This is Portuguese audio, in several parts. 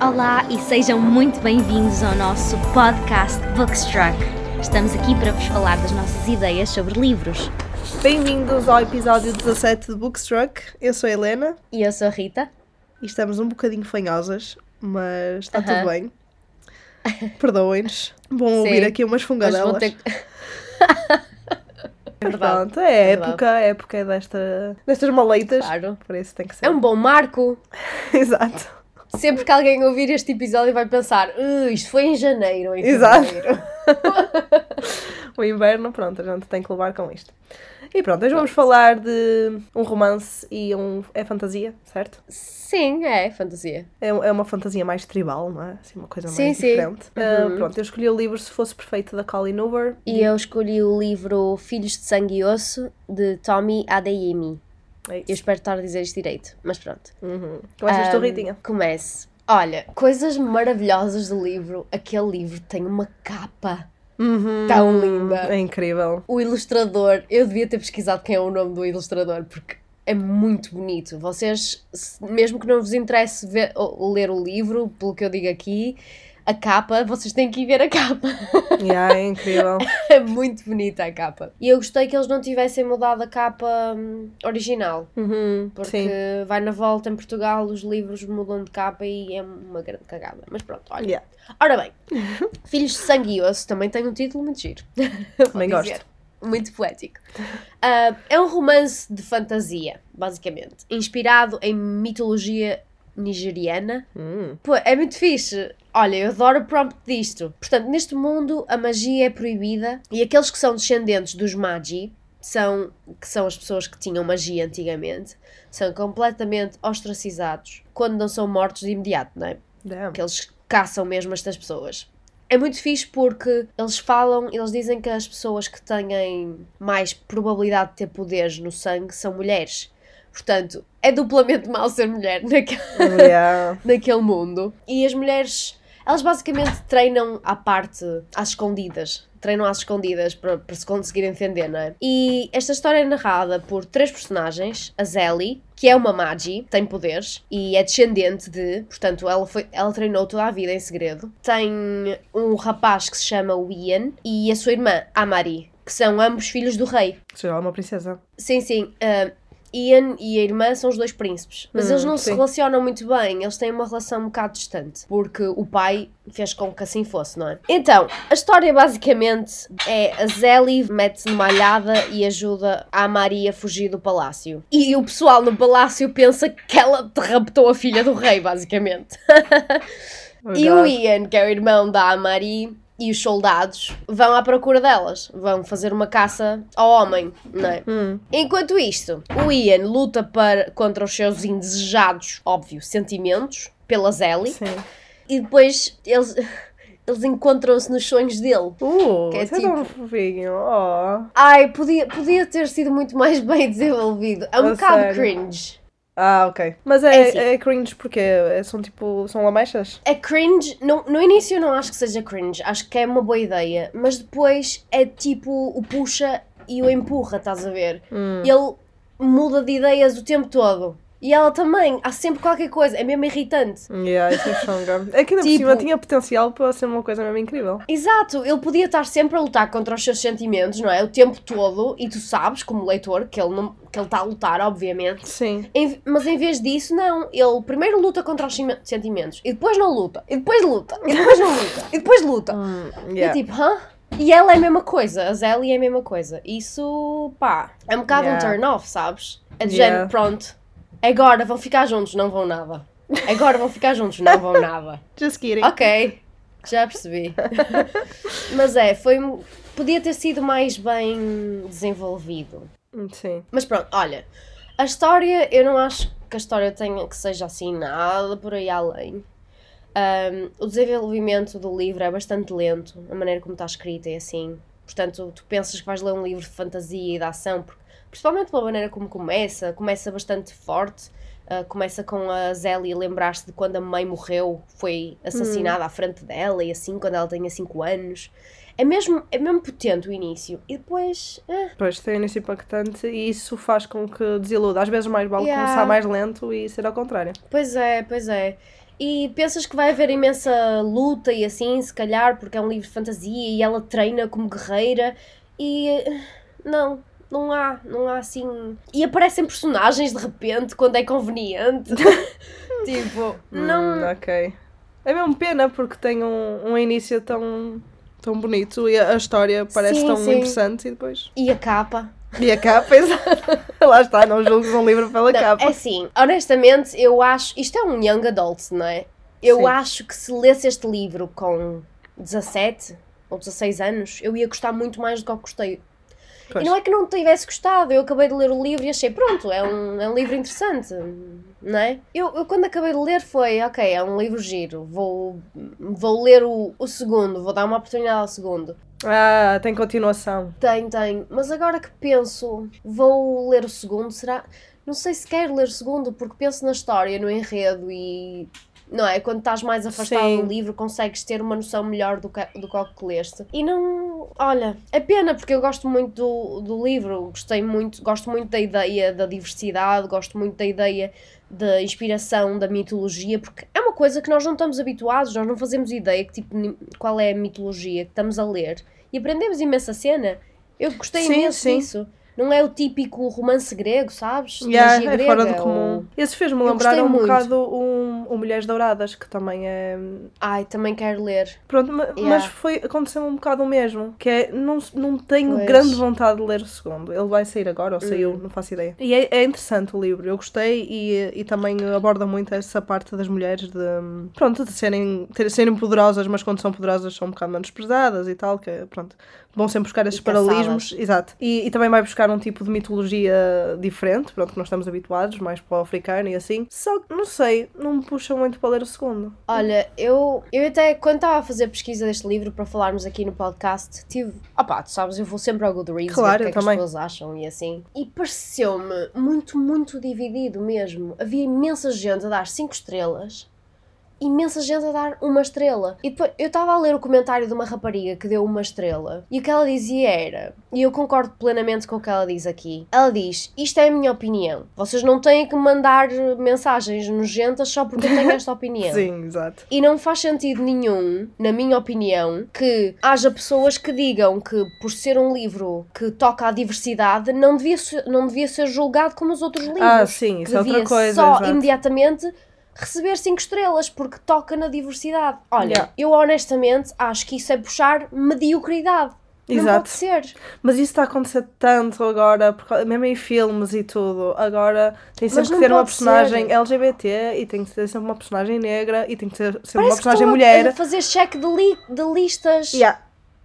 Olá e sejam muito bem-vindos ao nosso podcast Bookstruck. Estamos aqui para vos falar das nossas ideias sobre livros. Bem-vindos ao episódio 17 de Bookstruck. Eu sou a Helena E eu sou a Rita. e estamos um bocadinho fanhosas, mas está Aham. tudo bem. Perdoem-nos. Vão ouvir aqui umas fungadelas. ter... Verdade. Pronto, é a Verdade. época, a época é desta, destas maleitas. Claro. Por isso tem que ser. É um bom marco. Exato. Sempre que alguém ouvir este episódio vai pensar "Uh, isto foi em janeiro em Exato. fevereiro." O inverno, pronto, a gente tem que levar com isto. E pronto, hoje vamos falar de um romance e um. É fantasia, certo? Sim, é fantasia. É, é uma fantasia mais tribal, não é? Assim, uma coisa Sim, mais sim. diferente. Ah, Uhum. pronto, eu escolhi o livro Se Fosse Perfeito da Colleen Hoover. E eu escolhi o livro Filhos de Sangue e Osso de Tommy Adeyemi. É Eu espero estar a dizer isto direito, mas pronto. Uhum. Começas tu, Ahm, Ritinha. Comece. Olha, coisas maravilhosas do livro. Aquele livro tem uma capa Uhum. tão linda. É incrível. O ilustrador, eu devia ter pesquisado quem é o nome do ilustrador, porque é muito bonito. Vocês, mesmo que não vos interesse ver, ou ler o livro, pelo que eu digo aqui, a capa, vocês têm que ir ver a capa. Yeah, é incrível. é muito bonita a capa. E eu gostei que eles não tivessem mudado a capa hum, original. Uhum. Porque Sim. vai na volta em Portugal, os livros mudam de capa e é uma grande cagada. Mas pronto, olha. Yeah. Ora bem, Filhos de Sangue e Osso também tem um título muito giro. Também gosto. Muito poético. Ah, é um romance de fantasia, basicamente. Inspirado em mitologia nigeriana. Hum. Pô, é muito fixe. Olha, eu adoro o prompt disto. Portanto, neste mundo a magia é proibida e aqueles que são descendentes dos Magi, são, que são as pessoas que tinham magia antigamente, são completamente ostracizados quando não são mortos de imediato, não é? Damn. que eles caçam mesmo estas pessoas. É muito fixe porque eles falam, eles dizem que as pessoas que têm mais probabilidade de ter poderes no sangue são mulheres. Portanto, é duplamente mau ser mulher naquele, Yeah. naquele mundo. E as mulheres, elas basicamente treinam à parte, às escondidas. Treinam às escondidas para, para se conseguirem defender, não é? E esta história é narrada por três personagens. A Zelly, que é uma Magi, tem poderes e é descendente de... Portanto, ela, foi, ela treinou toda a vida em segredo. Tem um rapaz que se chama Ian e a sua irmã, Amari, que são ambos filhos do rei. Será uma princesa. Sim, sim. ah, Ian e a irmã são os dois príncipes. Mas Hum, eles não se sim. relacionam muito bem. Eles têm uma relação um bocado distante. Porque o pai fez com que assim fosse, não é? Então, a história basicamente é a Zelly mete-se numa alhada e ajuda a Maria a fugir do palácio. E o pessoal no palácio pensa que ela raptou a filha do rei, basicamente. Oh, E o God. Ian, que é o irmão da Amari, e os soldados vão à procura delas. Vão fazer uma caça ao homem, não é? Hum. Enquanto isto, o Ian luta para, contra os seus indesejados, óbvio, sentimentos, pela Zelly, Sim. e depois eles, eles encontram-se nos sonhos dele. Uh, Que é é tipo- tão fofinho. Oh. Ai, podia, podia ter sido muito mais bem desenvolvido. É um bocado sério? cringe. Ah, ok. Mas É é, assim. é cringe porque é- são tipo. São lamechas? É cringe, no, no início eu não acho que seja cringe, acho que é uma boa ideia, mas depois é tipo o puxa e o empurra, estás a ver? Hum. Ele muda de ideias o tempo todo. E ela também, há sempre qualquer coisa, é mesmo irritante. Yeah, isso é chunga. É que ainda por Tipo- cima tinha potencial para ser uma coisa mesmo incrível. Exato, ele podia estar sempre a lutar contra os seus sentimentos, não é? O tempo todo, e tu sabes, como leitor, que ele não- que ele está a lutar, obviamente. Sim. Em- mas em vez disso, não. Ele primeiro luta contra os sentimentos, e depois não luta, e depois luta, e depois não luta, e depois luta. Hum, E yeah. é tipo, hã? E ela é a mesma coisa, a Zelly é a mesma coisa. Isso, pá, é um bocado Yeah. um turn off, sabes? É de Yeah. género, pronto, agora vão ficar juntos, não vão nada. Agora vão ficar juntos, não vão nada. Just kidding. Ok, já percebi. Mas é, foi. Podia ter sido mais bem desenvolvido. Sim. Mas pronto, olha, a história, eu não acho que a história tenha que seja assim nada por aí além. Um, o desenvolvimento do livro é bastante lento, a maneira como está escrita é assim. Portanto, tu pensas que vais ler um livro de fantasia e de ação, porque- principalmente pela maneira como começa, começa bastante forte. uh, começa com a Zélia lembrar-se de quando a mãe morreu, foi assassinada à frente dela e assim, quando ela tinha 5 anos. É mesmo, é mesmo potente o início. E depois. eh, Pois tem início impactante e isso faz com que desiluda. Às vezes mais vale Yeah. começar mais lento e ser ao contrário. Pois é, pois é. E pensas que vai haver imensa luta e assim, se calhar, porque é um livro de fantasia e ela treina como guerreira e não, não há, não há assim. E aparecem personagens de repente quando é conveniente. tipo, não. Hum, ok. É mesmo pena porque tem um, um início tão, tão bonito e a, a história parece Sim, tão sim. interessante e depois. E a capa? E a capa, exato. Lá está, não julgues um livro pela Não, capa. é assim, honestamente, eu acho. Isto é um young adult, não é? Eu Sim. acho que se lesse este livro com 17 ou 16 anos, eu ia gostar muito mais do que eu gostei. Pois. E não é que não tivesse gostado, eu acabei de ler o livro e achei, pronto, é um, é um livro interessante, não é? Eu, eu quando acabei de ler foi, ok, é um livro giro, vou, vou ler o, o segundo, vou dar uma oportunidade ao segundo. Ah, tem continuação. Tem, tem, mas agora que penso, vou ler o segundo, será? Não sei se quero ler o segundo, porque penso na história, no enredo e. Não é? Quando estás mais afastado Sim. do livro, consegues ter uma noção melhor do que, do que ao que leste. E não. Olha, é pena, porque eu gosto muito do, do livro, gostei muito, gosto muito da ideia da diversidade, gosto muito da ideia da inspiração da mitologia, porque é uma coisa que nós não estamos habituados, nós não fazemos ideia que tipo, qual é a mitologia que estamos a ler e aprendemos imensa cena. Eu gostei Sim, imenso sim. disso. Não é o típico romance grego, sabes? Yeah, magia é grega, fora do ou- comum. Esse fez-me lembrar um muito. bocado um, o Mulheres Douradas, que também é. Ai, também quero ler. Pronto, ma- Yeah. mas foi, aconteceu um bocado o mesmo. Que é, não, não tenho Pois. Hum. grande vontade de ler o segundo. Ele vai sair agora, ou saiu, não faço ideia. E é, é interessante o livro, eu gostei e, e também aborda muito essa parte das mulheres de. Pronto, de serem, serem poderosas, mas quando são poderosas são um bocado menos pesadas e tal, que pronto. Vão sempre buscar esses paralelismos. Exato. E, e também vai buscar um tipo de mitologia diferente, pronto, que nós estamos habituados, mais para o africano e assim. Só que, não sei, não me puxa muito para ler o segundo. Olha, eu, eu até, quando estava a fazer pesquisa deste livro para falarmos aqui no podcast, tive. Opá, tu sabes, eu vou sempre ao Goodreads Claro, ver o que é que as pessoas acham e assim. E pareceu-me muito, muito dividido mesmo. Havia imensa gente a dar 5 estrelas. Imensa gente a dar uma estrela. E depois eu estava a ler o comentário de uma rapariga que deu uma estrela. E o que ela dizia era. E eu concordo plenamente com o que ela diz aqui. Ela diz: Isto é a minha opinião. Vocês não têm que mandar mensagens nojentas só porque eu tenho esta opinião. Sim, exato. E não faz sentido nenhum, na minha opinião, que haja pessoas que digam que por ser um livro que toca à diversidade não devia ser, não devia ser julgado como os outros livros. Ah, sim, isso é outra coisa, Só exato. imediatamente receber 5 estrelas porque toca na diversidade. Olha, Yeah. eu honestamente acho que isso é puxar mediocridade. Não Exato. pode ser. Mas isso está a acontecer tanto agora, porque, mesmo em filmes e tudo. Agora tem sempre que não ter uma personagem ser. LGBT e tem que ter sempre uma personagem negra e tem que ter sempre uma Parece que personagem a- mulher. a fazer cheque de, li- de listas. Yeah.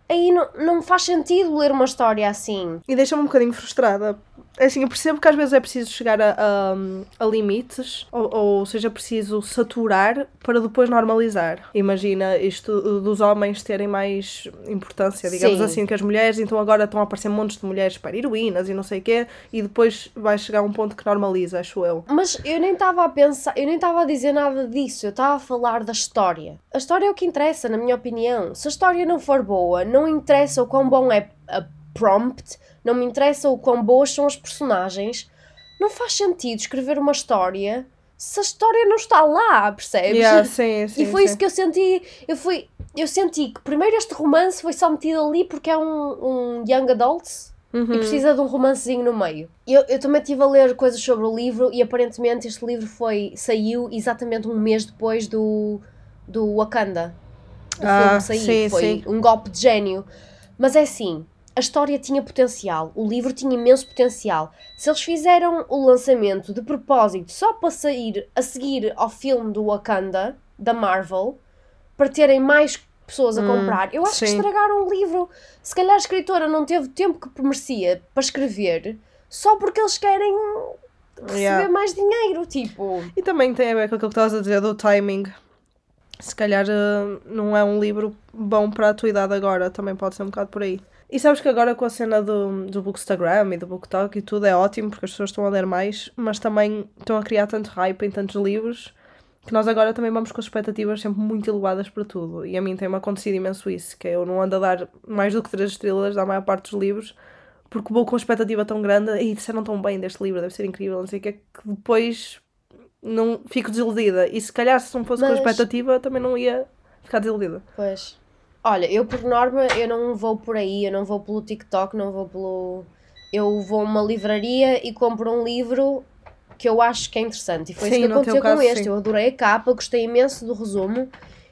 Aí não, não faz sentido ler uma história assim. E deixa-me um bocadinho frustrada. É Assim, eu percebo que às vezes é preciso chegar a, a- a limites, ou, ou seja, preciso saturar para depois normalizar. Imagina isto dos homens terem mais importância, digamos Sim. assim, que as mulheres, então agora estão a aparecer montes de mulheres para heroínas e não sei o quê, e depois vai chegar um ponto que normaliza, acho eu. Mas eu nem estava a pensar, eu nem estava a dizer nada disso, eu estava a falar da história. A história é o que interessa, na minha opinião. Se a história não for boa, não interessa o quão bom é a prompt, não me interessa o quão boas são as personagens. Não faz sentido escrever uma história se a história não está lá, percebes? Yeah, sim, sim, e foi sim. isso que eu senti. Eu, fui, eu senti que primeiro este romance foi só metido ali porque é um, um young adult Uhum. e precisa de um romancezinho no meio. Eu, eu também estive a ler coisas sobre o livro e aparentemente este livro foi, saiu exatamente um mês depois do, do Wakanda. Do Ah, filme foi um golpe de gênio. Mas é assim, a história tinha potencial, o livro tinha imenso potencial. Se eles fizeram o lançamento de propósito só para sair a seguir ao filme do Wakanda, da Marvel, para terem mais pessoas a Hum, comprar, eu acho que sim. estragaram o livro. Se calhar a escritora não teve o tempo que merecia para escrever, só porque eles querem receber Yeah. mais dinheiro, tipo. E também tem a ver com aquilo que estavas a dizer do timing. Se calhar eh, não é um livro bom para a tua idade agora, também pode ser um bocado por aí. E sabes que agora com a cena do, do Bookstagram e do BookTok e tudo é ótimo porque as pessoas estão a ler mais, mas também estão a criar tanto hype em tantos livros que nós agora também vamos com as expectativas sempre muito elevadas para tudo. E a mim tem-me acontecido imenso isso, que é eu não ando a dar mais do que três estrelas da maior parte dos livros porque vou com a expectativa tão grande e disseram tão bem deste livro, deve ser incrível, não sei o que, que depois não fico desiludida. E se calhar se não fosse com Mas- a expectativa, também não ia ficar desiludida. Pois. Olha, eu por norma, eu não vou por aí, eu não vou pelo TikTok, não vou pelo. Eu vou a uma livraria e compro um livro que eu acho que é interessante. E foi Sim, isso que aconteceu caso, com este. sim. Eu adorei a capa, gostei imenso do resumo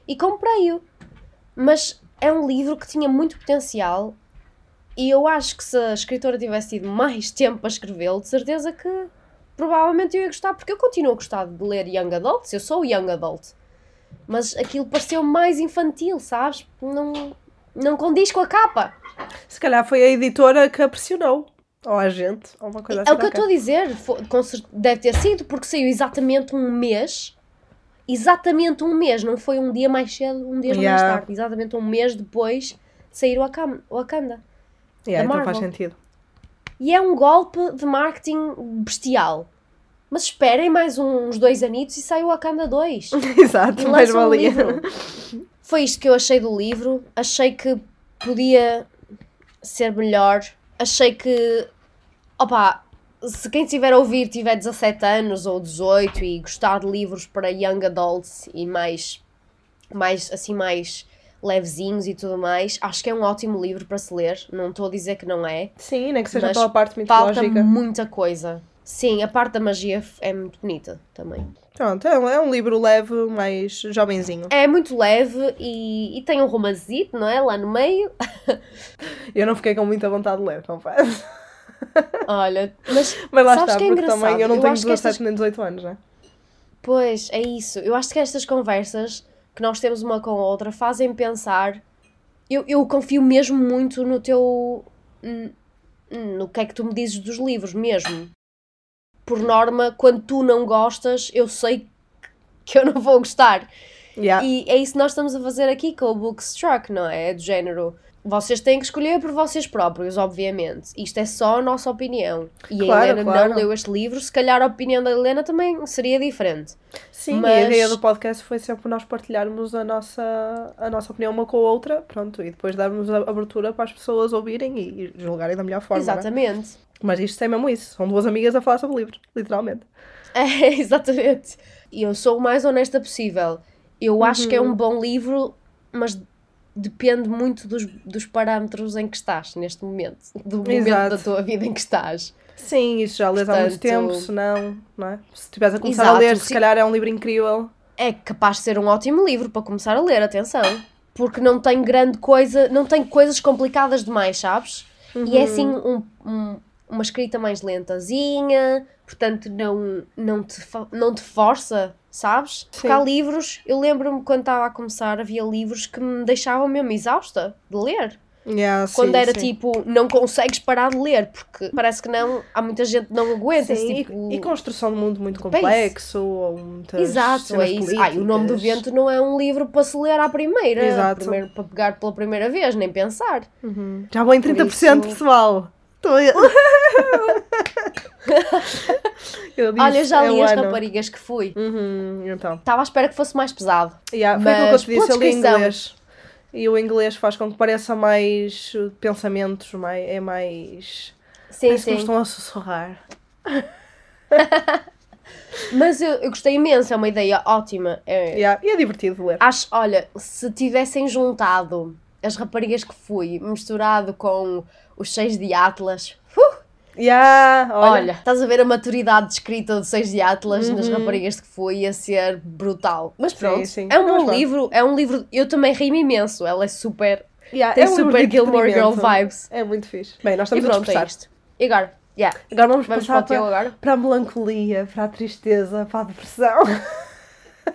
e comprei-o. Mas é um livro que tinha muito potencial e eu acho que se a escritora tivesse tido mais tempo para escrevê-lo, de certeza que provavelmente eu ia gostar, porque eu continuo a gostar de ler Young Adults, eu sou Young Adult. Mas aquilo pareceu mais infantil, sabes? Não, não condiz com a capa. Se calhar foi a editora que a pressionou. Ou a gente, ou uma coisa assim. É o que eu estou a dizer. fo- com cer- Deve ter sido, porque saiu exatamente um mês. Exatamente um mês, não foi um dia mais cedo, um dia mais Yeah. tarde. Exatamente um mês depois de sair o Wakanda. Yeah, então faz sentido. E é um golpe de marketing bestial. Mas esperem mais uns dois anitos e sai o Wakanda 2. Exato, mais um valia. livro. Foi isto que eu achei do livro. Achei que podia ser melhor. Achei que. Opa, se quem estiver a ouvir tiver 17 anos ou 18 e gostar de livros para young adults e mais. mais assim, mais levezinhos e tudo mais, acho que é um ótimo livro para se ler. Não estou a dizer que não é. Sim, nem que seja Mas pela parte Falta mitológica. muita coisa. Sim, a parte da magia é muito bonita também. Pronto, é um, é um livro leve, mais jovenzinho. É muito leve e, e tem um romancito, não é? Lá no meio. Eu não fiquei com muita vontade de ler, confesso. Olha, mas, Mas lá está, que é porque engraçado? também eu não Eu tenho acho que 17 estas- nem 18 anos, né? pois, é isso. Eu acho que estas conversas que nós temos uma com a outra fazem pensar. Eu, eu confio mesmo muito no teu. no que é que tu me dizes dos livros, mesmo. Por norma, quando tu não gostas, eu sei que eu não vou gostar. Yeah. E é isso que nós estamos a fazer aqui com o Bookstruck, não é? É do género. Vocês têm que escolher por vocês próprios, obviamente. Isto é só a nossa opinião. E a Claro, Helena claro. não leu este livro, se calhar a opinião da Helena também seria diferente. Sim, e a Mas- ideia do podcast foi sempre nós partilharmos a nossa, a nossa opinião uma com a outra, pronto, e depois darmos a abertura para as pessoas ouvirem e julgarem da melhor forma. né? exatamente. Mas isto é mesmo isso. São duas amigas a falar sobre livros, literalmente. É, exatamente. E eu sou o mais honesta possível. Eu acho que é Uhum. um bom livro, mas depende muito dos, dos parâmetros em que estás neste momento. Do momento Exato. da tua vida em que estás. Sim, isso já lês há muito tempo, se não, não é? Se estiveres a começar a Exato, ler, se sim. calhar é um livro incrível. é capaz de ser um ótimo livro para começar a ler, atenção. Porque não tem grande coisa, não tem coisas complicadas demais, sabes? E é assim um- um- uma escrita mais lentazinha, portanto não, não, te, não te força, sabes? Porque Sim. há livros, eu lembro-me quando estava a começar, havia livros que me deixavam mesmo exausta de ler. Yeah, Quando sim, era sim. tipo, não consegues parar de ler, porque parece que não, há muita gente que não aguenta esse Sim, e- tipo... e, construção de mundo muito complexo, ou muitas Exato, é isso. Ai, o nome do políticas. vento não é um livro para se ler à primeira, Exato. primeiro, para pegar pela primeira vez, nem pensar. Uhum. Já vou em 30%, isso- pessoal. Estou. Eu disse, Olha, eu já é li o as ano. raparigas que fui. Uhum, então. Estava à espera que fosse mais pesado. Yeah, foi aquilo que eu Mas, te disse, eu li inglês. E o inglês faz com que pareça mais pensamentos, mais, é mais. Sim, Parece que me sim. estão a sussurrar. Mas eu, eu gostei imenso, é uma ideia ótima. É- Yeah, E é divertido ler. Acho, olha, se tivessem juntado as raparigas que fui, misturado com os seis de Atlas, uh, Yeah, olha, olha. estás a ver a maturidade de escrita dos seis de Atlas nas Uhum. raparigas que fui, ia ser brutal. Mas Sim, pronto, sim. é um bom livro, é um livro, eu também ri-me imenso, ela é super, Yeah, tem é um super de Gilmore Girl vibes. É muito fixe. Bem, nós E estamos a pronto, é dispersar. isto. E agora, yeah, Agora vamos, vamos para passar para, agora? para a melancolia, para a tristeza, para a depressão.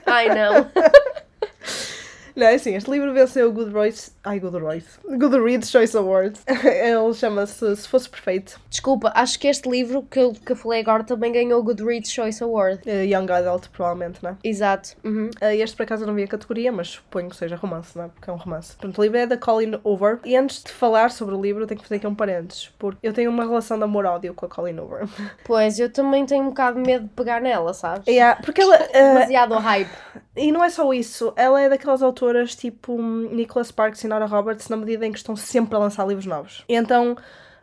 Ai não. Não, é assim, este livro venceu o Goodreads... Ai, Goodreads. Goodreads Choice Awards. Ele chama-se Se Fosse Perfeito. Desculpa, acho que este livro que eu, que eu falei agora também ganhou o Goodreads Choice Award. Eh, Young Adult, provavelmente, não é? Exato. Uhum. Uh, Este por acaso eu não vi a categoria, mas suponho que seja romance, não é? Porque é um romance. Portanto, o livro é da Colin Hoover. E antes de falar sobre o livro, eu tenho que fazer aqui um parênteses, porque eu tenho uma relação de amor-ódio com a Colin Hoover. Pois, eu também tenho um bocado de medo de pegar nela, sabes? Yeah, porque ela. uh, Demasiado hype. e não é só isso, ela é daquelas autoras tipo hum, Nicholas Sparks e Nora Roberts, na medida em que estão sempre a lançar livros novos. Então.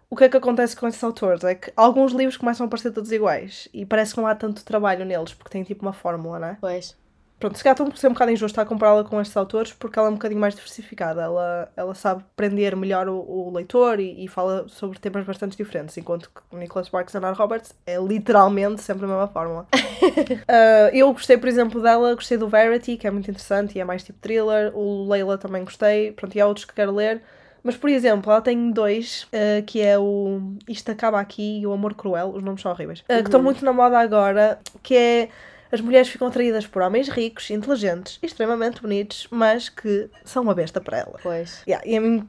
o que é que acontece com esses autores? É que alguns livros começam a parecer todos iguais e parece que não há tanto trabalho neles, porque têm tipo uma fórmula, não é? Pois. Pronto, se calhar estou a ser um bocado injusto a compará-la com estes autores porque ela é um bocadinho mais diversificada. Ela, ela sabe prender melhor o, o leitor e, e, fala sobre temas bastante diferentes, enquanto que o Nicholas Sparks e Anna Roberts é literalmente sempre a mesma fórmula. uh, eu gostei, por exemplo, dela, gostei do Verity, que é muito interessante e é mais tipo thriller. O Leila também gostei. Pronto, e há outros que quero ler. Mas, por exemplo, ela tem dois, uh, que é o Isto Acaba Aqui e o Amor Cruel, os nomes são horríveis, uh, que estão uhum. muito na moda agora, que é as mulheres ficam atraídas por homens ricos, inteligentes, extremamente bonitos, mas que são uma besta para ela. Pois. Yeah, e a mim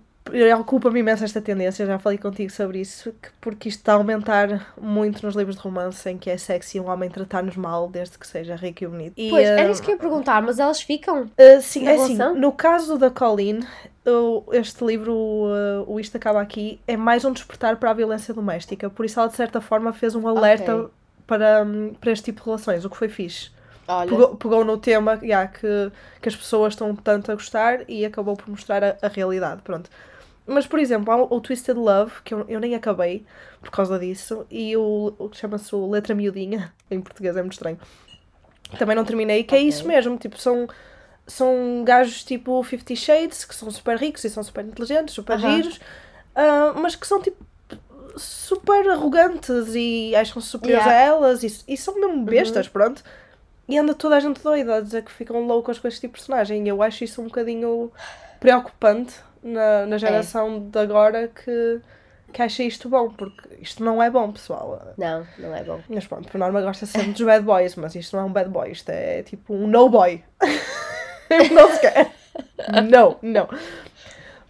ocupa-me imenso esta tendência, já falei contigo sobre isso, que, porque isto está a aumentar muito nos livros de romance em que é sexy um homem tratar-nos mal desde que seja rico e bonito. E, pois, era isso que eu ia perguntar, mas elas ficam? Uh, sim, é assim, no caso da Colleen, este livro, uh, o Isto Acaba Aqui, é mais um despertar para a violência doméstica, por isso ela de certa forma fez um alerta okay para, para este tipo de relações, o que foi fixe. Olha. Pegou, pegou no tema yeah, que, que as pessoas estão tanto a gostar e acabou por mostrar a, a realidade. Pronto. Mas, por exemplo, há o, o Twisted Love, que eu, eu nem acabei por causa disso, e o, o que chama-se Letra Miudinha, em português é muito estranho. Também não terminei, que é okay. é isso mesmo, tipo, são, são gajos tipo Fifty Shades, que são super ricos e são super inteligentes, super uh -huh. giros, uh, mas que são tipo super arrogantes e acham-se superiores yeah. a elas e, e, são mesmo bestas, uhum. pronto. E anda toda a gente doida a dizer que ficam loucas com este tipo de personagem. E eu acho isso um bocadinho preocupante na, na geração é. de agora que, que acha isto bom, porque isto não é bom, pessoal. Não, não é bom. Mas pronto, por norma gosta sempre dos bad boys, mas isto não é um bad boy, isto é tipo um no boy. não se quer. Não, não.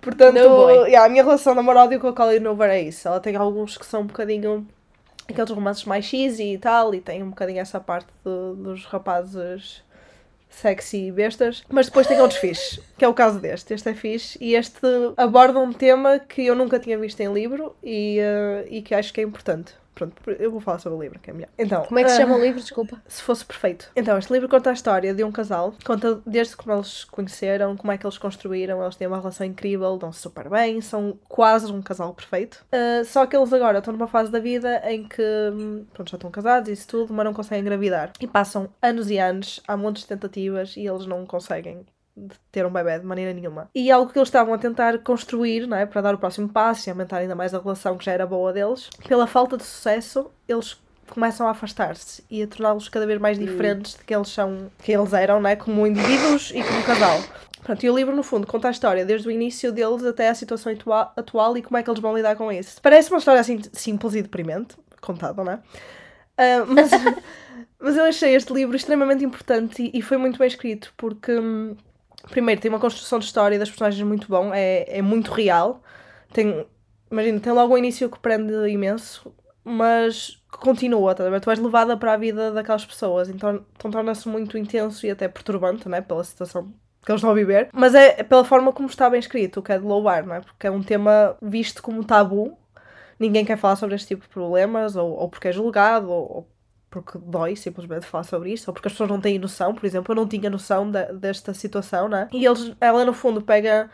Portanto, yeah, a minha relação de amor-ódio com a Colleen Hoover é isso. Ela tem alguns que são um bocadinho aqueles romances mais cheesy e tal, e tem um bocadinho essa parte de, dos rapazes sexy e bestas, mas depois tem outros fixes, que é o caso deste. Este é fixe e este aborda um tema que eu nunca tinha visto em livro e, uh, e que acho que é importante. Pronto, eu vou falar sobre o livro, que é melhor. Então, como é que se chama uh, o livro? Desculpa. Se fosse perfeito. Então, este livro conta a história de um casal, conta desde como eles se conheceram, como é que eles construíram, eles têm uma relação incrível, dão-se super bem, são quase um casal perfeito. Uh, só que eles agora estão numa fase da vida em que pronto, já estão casados e isso tudo, mas não conseguem engravidar. E passam anos e anos, há montes de tentativas e eles não conseguem de ter um bebê de maneira nenhuma. E algo que eles estavam a tentar construir, não é, para dar o próximo passo e aumentar ainda mais a relação que já era boa deles, pela falta de sucesso, eles começam a afastar-se e a torná-los cada vez mais hum. diferentes de que eles são, que eles eram, não é, como indivíduos e como casal. Pronto, e o livro, no fundo, conta a história desde o início deles até a situação atual, atual e como é que eles vão lidar com isso. Parece uma história assim simples e deprimente, contada, não é? Uh, mas, mas eu achei este livro extremamente importante e, e foi muito bem escrito porque hum, primeiro, tem uma construção de história das personagens muito bom, é, é muito real. Tem, imagina, tem logo um início que prende imenso, mas continua, tá Tu és levada para a vida daquelas pessoas, então, então torna-se muito intenso e até perturbante, né? Pela situação que eles estão a viver. Mas é pela forma como está bem escrito, o que é de louvar, não é? Porque é um tema visto como tabu. Ninguém quer falar sobre este tipo de problemas, ou, ou porque é julgado, ou, ou porque dói simplesmente falar sobre isto, ou porque as pessoas não têm noção, por exemplo, eu não tinha noção de, desta situação, né? E eles, ela no fundo pega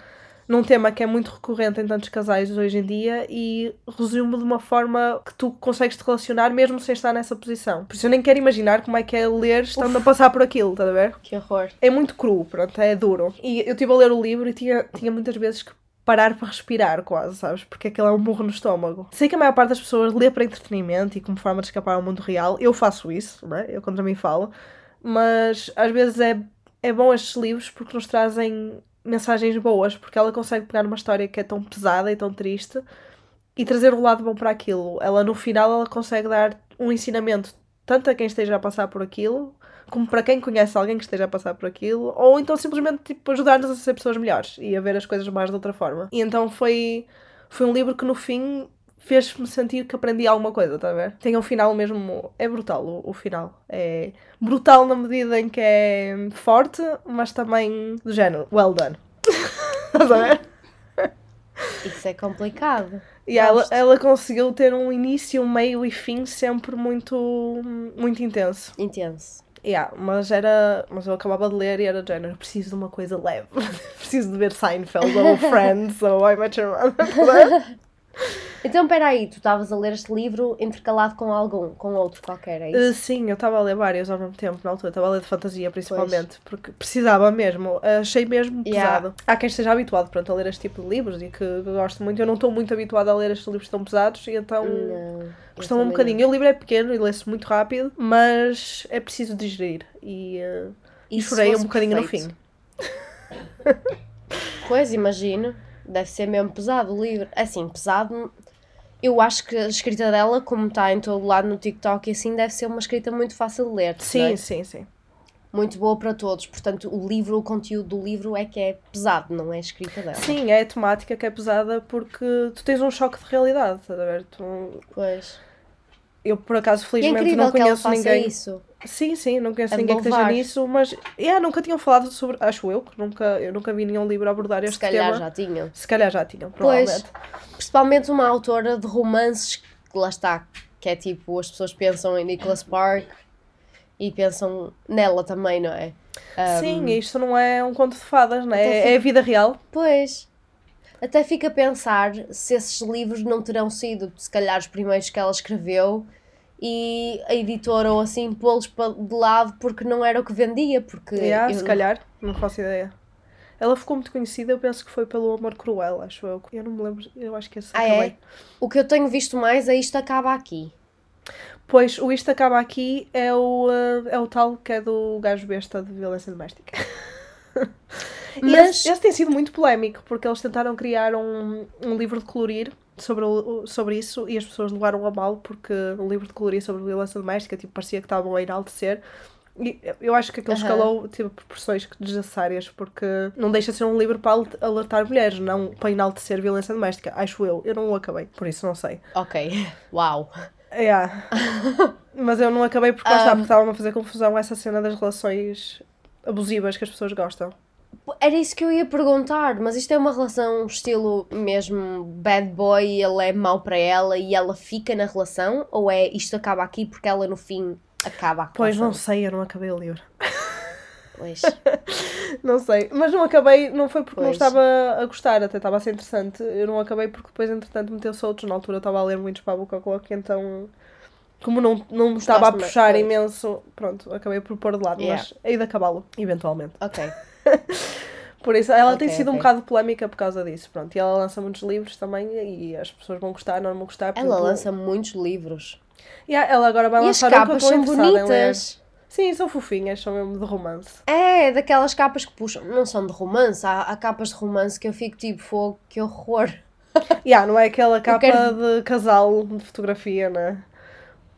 num tema que é muito recorrente em tantos casais hoje em dia e resume de uma forma que tu consegues te relacionar mesmo sem estar nessa posição. Por isso eu nem quero imaginar como é que é ler estando Uf. a passar por aquilo, estás a ver? Que horror. É muito cru, pronto, é duro. E eu estive a ler o livro e tinha, tinha muitas vezes que parar para respirar, quase, sabes? Porque aquilo é um burro no estômago. Sei que a maior parte das pessoas lê para entretenimento e como forma de escapar ao mundo real. Eu faço isso, não é? Eu contra mim falo. Mas às vezes é, é bom estes livros porque nos trazem mensagens boas, porque ela consegue pegar uma história que é tão pesada e tão triste e trazer o lado bom para aquilo. Ela no final ela consegue dar um ensinamento tanto a quem esteja a passar por aquilo como para quem conhece alguém que esteja a passar por aquilo, ou então simplesmente tipo, ajudar-nos a ser pessoas melhores e a ver as coisas mais de outra forma. E então foi, foi um livro que no fim fez-me sentir que aprendi alguma coisa, está a ver? Tem um final mesmo. É brutal o, o, final. É brutal na medida em que é forte, mas também do género. Well done. Estás a ver? Isso é complicado. E ela, ela conseguiu ter um início, um meio e fim sempre muito, muito intenso. Intenso. Yeah, mas era. Mas eu acabava de ler e era de género, preciso de uma coisa leve. preciso de ver Seinfeld ou Friends ou I Met Your Mother. Então, peraí, tu estavas a ler este livro intercalado com algum, com outro qualquer, é isso? Uh, sim, eu estava a ler vários ao mesmo tempo na altura. Estava a ler de fantasia, principalmente, porque precisava mesmo. Achei mesmo Yeah. pesado. Há quem esteja habituado pronto, a ler este tipo de livros e que gosto muito. Eu não estou muito habituada a ler estes livros tão pesados e então Não. custou um bocadinho. O livro é pequeno e lê-se muito rápido, mas é preciso digerir. E, uh, e chorei um bocadinho no perfeito? fim. Pois, imagino. Deve ser mesmo pesado o livro. Assim, pesado. Eu acho que a escrita dela, como está em todo lado no TikTok e assim, deve ser uma escrita muito fácil de ler. Sim, é? sim, sim. Muito boa para todos. Portanto, o livro, o conteúdo do livro é que é pesado, não é a escrita dela. Sim, é a temática que é pesada porque tu tens um choque de realidade, estás a ver? Tu- Pois. Eu, por acaso, é felizmente incrível não conheço ninguém. isso. Sim, sim, não conheço A ninguém que esteja louvar. nisso, mas yeah, nunca tinham falado sobre. Acho eu, que nunca, eu nunca vi nenhum livro abordar este Se calhar tema. já tinham. Se calhar já tinham, Pois. provavelmente. Principalmente uma autora de romances que lá está, que é tipo, as pessoas pensam em Nicholas Spark e pensam nela também, não é? Um, Sim, isto não é um conto de fadas, não é? fica- É a vida real. Pois. Até fica a pensar se esses livros não terão sido, se calhar, os primeiros que ela escreveu e a editora ou assim pô-los de lado porque não era o que vendia, porque Yeah, eu se calhar, não faço ideia. Ela ficou muito conhecida, eu penso que foi pelo Amor Cruel, acho eu. Eu não me lembro, eu acho que esse Ah, é? O que eu tenho visto mais é isto acaba aqui. Pois, o Isto Acaba Aqui é o, uh, é o tal que é do gajo besta de violência doméstica. Mas- esse, esse tem sido muito polémico, porque eles tentaram criar um, um livro de colorir sobre, o- sobre isso e as pessoas levaram a mal porque um livro de colorir sobre violência doméstica tipo, parecia que estavam a enaltecer. E eu acho que aquilo escalou tipo, proporções desnecessárias porque não deixa de ser um livro para alert- alertar mulheres, não para enaltecer violência doméstica. Acho eu. Eu não o acabei, por isso não sei. Ok. Uau. Yeah. Mas eu não acabei porque porque estava-me a fazer confusão essa cena das relações abusivas que as pessoas gostam. Era isso que eu ia perguntar, mas isto é uma relação estilo mesmo bad boy, ele é mau para ela e ela fica na relação? Ou é isto acaba aqui porque ela no fim acaba Pois não sei, eu não acabei o livro. Pois. Não sei, mas não acabei, não foi porque não Pois. estava a gostar, até estava a ser interessante. Eu não acabei porque depois, entretanto, meteu-se outros. Na altura eu estava a ler muitos para a boca Clock, então, como não, não estava a puxar imenso, pronto, acabei por pôr de lado. Yeah. Mas hei de acabá-lo, eventualmente. Ok. Por isso, ela tem Ok, sido um ok. bocado polémica por causa disso, pronto. E ela lança muitos livros também e as pessoas vão gostar, não vão gostar. Ela exemplo, lança muitos livros. Yeah, ela agora vai E as lançar um eu capas estou são bonitas. Sim, são fofinhas, são mesmo de romance. É, daquelas capas que puxam. Não são de romance. Há, há capas de romance que eu fico tipo, fogo, que horror. Yeah, não é aquela capa quero- de casal de fotografia, né?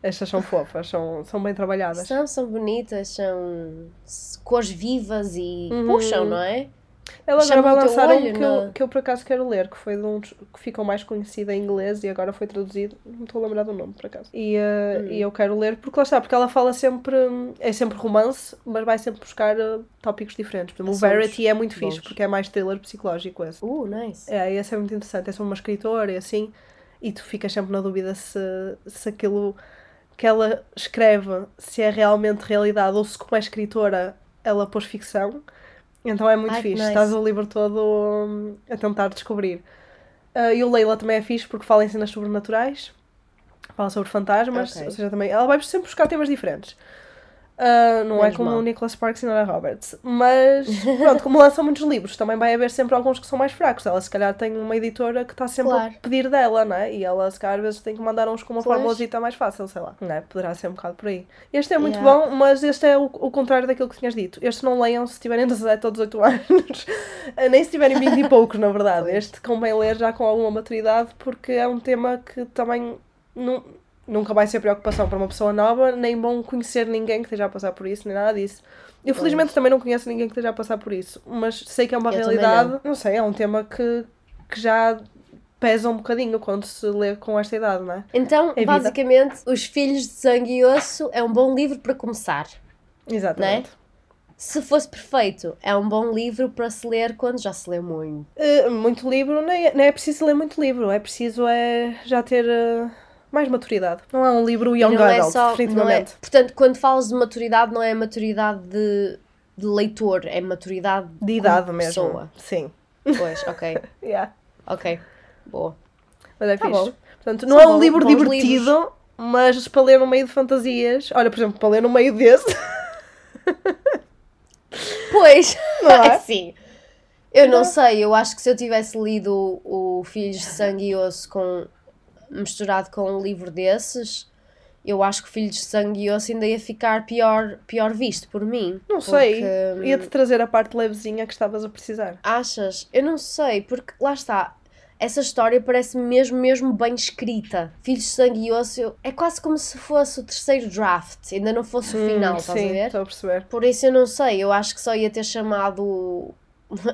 Estas são fofas, são, são bem trabalhadas. São, são bonitas, são cores vivas e Uhum. puxam, não é? Ela agora vai lançar um que, na- eu, que eu por acaso quero ler, que foi de um dos que ficou mais conhecido em inglês e agora foi traduzido. Não estou a lembrar do nome, por acaso. E, eh, Hum. e eu quero ler, porque lá está, porque ela fala sempre. É sempre romance, mas vai sempre buscar eh, tópicos diferentes. Por exemplo, o Verity é muito fixe, bons. porque é mais thriller psicológico esse. Uh, nice. É, esse é muito interessante. É sobre uma escritora e assim, e tu ficas sempre na dúvida se, se aquilo que ela escreve se é realmente realidade ou se, como é escritora, ela pôs ficção. Então é muito Ai, fixe. nice. Estás o livro todo hum, a tentar descobrir. Ah, e o Leila também é fixe porque fala em cenas sobrenaturais, fala sobre fantasmas, Ok. ou seja, também ela vai sempre buscar temas diferentes. Ah, não é Menos como mal. o Nicholas Sparks e Nora Roberts. Mas, pronto, como lançam muitos livros, também vai haver sempre alguns que são mais fracos. Ela, se calhar, tem uma editora que está sempre Claro. a pedir dela, não é? E ela, se calhar, às vezes tem que mandar uns com uma Pois. mais fácil, sei lá. Não é? Poderá ser um bocado por aí. Este é muito Yeah. bom, mas este é o, o contrário daquilo que tinhas dito. Este não leiam se tiverem 17 ou 18 anos. Nem se tiverem 20 e poucos, na verdade. Este convém ler já com alguma maturidade, porque é um tema que também não, nunca vai ser preocupação para uma pessoa nova, nem bom conhecer ninguém que esteja a passar por isso, nem nada disso. Eu felizmente também não conheço ninguém que esteja a passar por isso, mas sei que é uma Eu realidade, não. sei, é um tema que, que já pesa um bocadinho quando se lê com esta idade, não é? Então, É vida. basicamente, Os Filhos de Sangue e Osso é um bom livro para começar. Exatamente. Se fosse perfeito, é um bom livro para se ler quando já se lê muito. Uh, muito livro, nem é, nem é preciso ler muito livro, é preciso é já ter uh, mais maturidade. Não é um livro young não é adult, só, não é, definitivamente. portanto, quando falas de maturidade, não é maturidade de, de leitor, é maturidade De idade mesmo. pessoa. Sim. Pois, ok, Yeah. ok, boa. Mas é Tá fixe. bom. Portanto, não São é um bons- livro bons divertido, mas para ler no meio de fantasias. Olha, por exemplo, para ler no meio desse. Pois, Não é? sim. Eu não sei, eu acho que se eu tivesse lido o Filhos de Sangue e Osso com, misturado com um livro desses, eu acho que Filhos de Sangue e Osso ainda ia ficar pior, pior visto por mim. Não sei. Porque, Ia-te trazer a parte levezinha que estavas a precisar. Achas? Eu não sei, porque lá está. Essa história parece mesmo, mesmo bem escrita. Filhos de Sangue e Osso é quase como se fosse o terceiro draft, ainda não fosse o final, Hum, estás sim, a ver? estou a perceber. Por isso eu não sei, eu acho que só ia ter chamado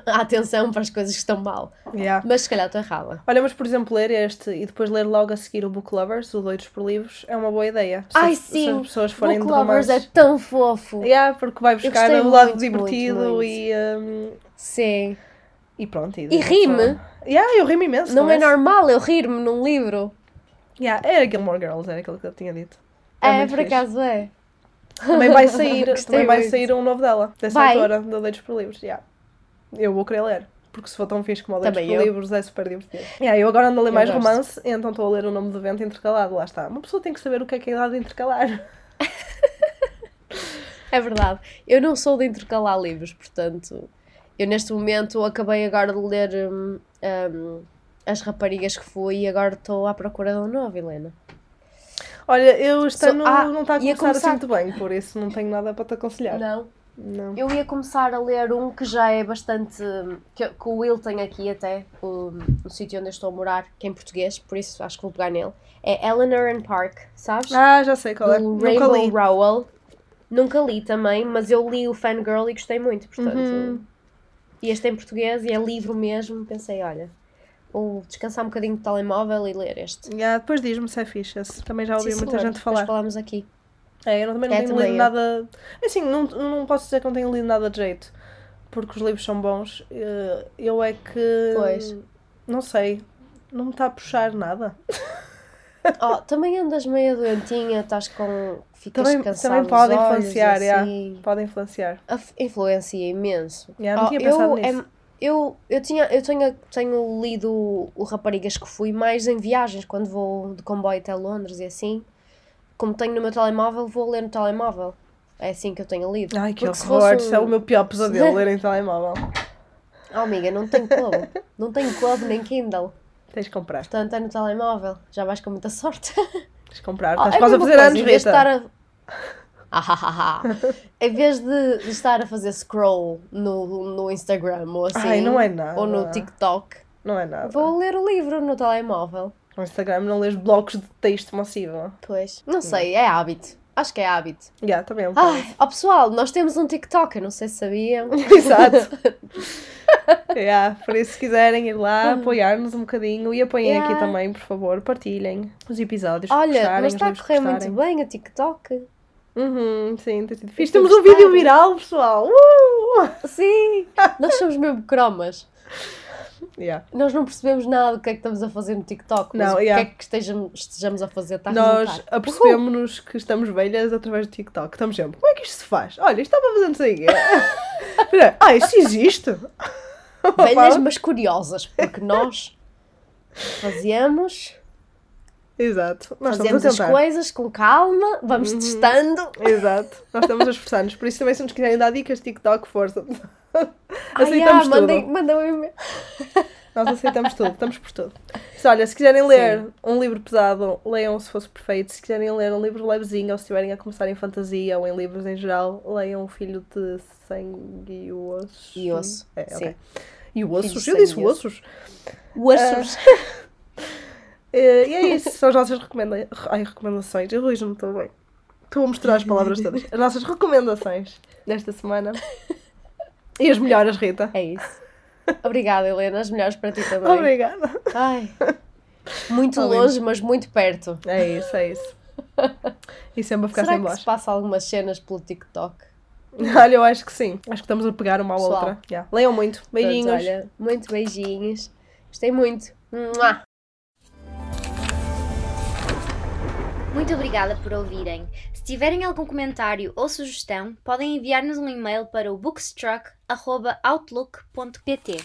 a atenção para as coisas que estão mal. Yeah. Mas se calhar estou errada. Olha, mas por exemplo, ler este e depois ler logo a seguir o Book Lovers, o Doidos por Livros, é uma boa ideia. Se, Ai, se sim. as pessoas forem Book Lovers é tão fofo. Yeah, porque vai buscar o lado muito, divertido muito, muito. E, um, Sim. e pronto. E ri-me. Yeah, eu ri-me imenso. Não é esse. normal eu rir-me num livro. Yeah, era Gilmore Girls, era aquilo que eu tinha dito. É, muito por fixe. acaso é. Também vai sair, também vai sair um novo dela, dessa Vai. autora, da Doidos por Livros. Yeah. Eu vou querer ler. Porque se for tão fixe como o Doidos Também por eu. Livros é super divertido. Yeah, eu agora ando a ler Eu mais gosto. romance, então estou a ler o nome do vento intercalado. Lá está. Uma pessoa tem que saber o que é que é a idade de intercalar. É verdade. Eu não sou de intercalar livros, portanto, eu neste momento acabei agora de ler hum, hum, As Raparigas que fui e agora estou à procura de um novo, Helena. Olha, eu este ano ah, não está a ia começar, assim começar- muito bem, por isso não tenho nada para te aconselhar. Não. Não. Eu ia começar a ler um que já é bastante. que, que o Will tem aqui até, o, no sítio onde eu estou a morar, que é em português, por isso acho que vou pegar nele. É Eleanor and Park, sabes? Ah, já sei qual é. do Nunca Rainbow li. Rowell. Nunca li também, mas eu li o Fangirl e gostei muito, portanto. Uhum. E este é em português e é livro mesmo. Pensei, olha, vou descansar um bocadinho do telemóvel e ler este. Yeah, depois diz-me se é fixe. Também já ouvi Sim, muita senhor. gente Depois falar. falámos aqui. É, eu também não É, tenho lido nada. Assim, não, não posso dizer que não tenho lido nada de jeito. Porque os livros são bons. Eh, Eu é que. Pois. Não sei. Não me está a puxar nada. Oh, também andas meio doentinha, estás com. ficas Também, cansado também pode olhos, influenciar, assim. Pode influenciar. Af- Influencia imenso. Yeah, não Oh, tinha pensado eu, nisso. em- eu, eu, tinha, eu tenho, tenho lido o Raparigas que fui mais em viagens, quando vou de comboio até Londres e assim. Como tenho no meu telemóvel, vou ler no telemóvel. É assim que eu tenho lido. Ai, que Porque horror. Isso é o meu pior pesadelo, ler em telemóvel. Oh, amiga, não tenho clube. não tenho clube nem Kindle. Tens de comprar. Portanto, é no telemóvel. Já vais com muita sorte. Tens de comprar. Oh, Estás é quase a fazer coisa, anos, em vez de estar Rita. a... Ah, ah, ah, ah. em vez de, de estar a fazer scroll no, no Instagram ou assim, Ai, não é nada. ou no TikTok, Não é nada. vou ler o livro no telemóvel. No Instagram não lês blocos de texto massivo. Pois, não sei, é hábito. Acho que é hábito. Já, também é um. Ai, ó pessoal, nós temos um TikTok, eu não sei se sabiam. Exato. yeah, por isso, se quiserem ir lá apoiar-nos um bocadinho e apoiem aqui Hum. Yeah. também, por favor, partilhem os episódios. Olha, gostarem, mas está a correr muito bem o TikTok. Uhum, sim, tem sido fixe. Tem Temos um vídeo viral, pessoal. Uh! Sim, nós somos mesmo cromas. Yeah. Nós não percebemos nada do que é que estamos a fazer no TikTok, mas Não, o que é que estejamos, estejamos a fazer está Nós apercebemos-nos que estamos velhas através do TikTok. Estamos sempre, como é que isto se faz? Olha, isto estava fazendo aí. Ah, isso existe? Velhas, mas curiosas, porque nós fazemos, Exato. Nós fazemos as. Uhum. coisas com calma, vamos testando. Exato. Nós estamos a esforçar-nos. Por isso também se nos quiserem dar dicas de TikTok, força. Aceitamos ah, tudo. mandem, mandem um e-mail. Nós aceitamos tudo, estamos por tudo. Se, olha, se quiserem ler um livro pesado, leiam Se Fosse Perfeito. Se quiserem ler um livro levezinho, ou se estiverem a começar em fantasia ou em livros em geral, leiam O Filho de Sangue e Ossos. E osso, É, sim. ok. E ossos? Eu disse e osso. ossos. Ossos. Eh, E é isso, são as nossas recomenda... Ai, recomendações. Eu hoje não estou bem. Estou a mostrar as palavras todas. As nossas recomendações desta semana. E as melhores, Rita. É isso. Obrigada, Helena. As melhores para ti também. Obrigada. Ai. Muito longe, mas muito perto. É isso, é isso. E sempre a ficar Será sem que voz. se passa algumas cenas pelo TikTok? Olha, eu acho que sim. Acho que estamos a pegar uma à Pessoal. outra. Yeah. Leiam muito. Beijinhos. Pronto, olha, muito beijinhos. Gostei muito. Mua. Muito obrigada por ouvirem. Se tiverem algum comentário ou sugestão, podem enviar-nos um e-mail para o bookstruck.outlook.pt.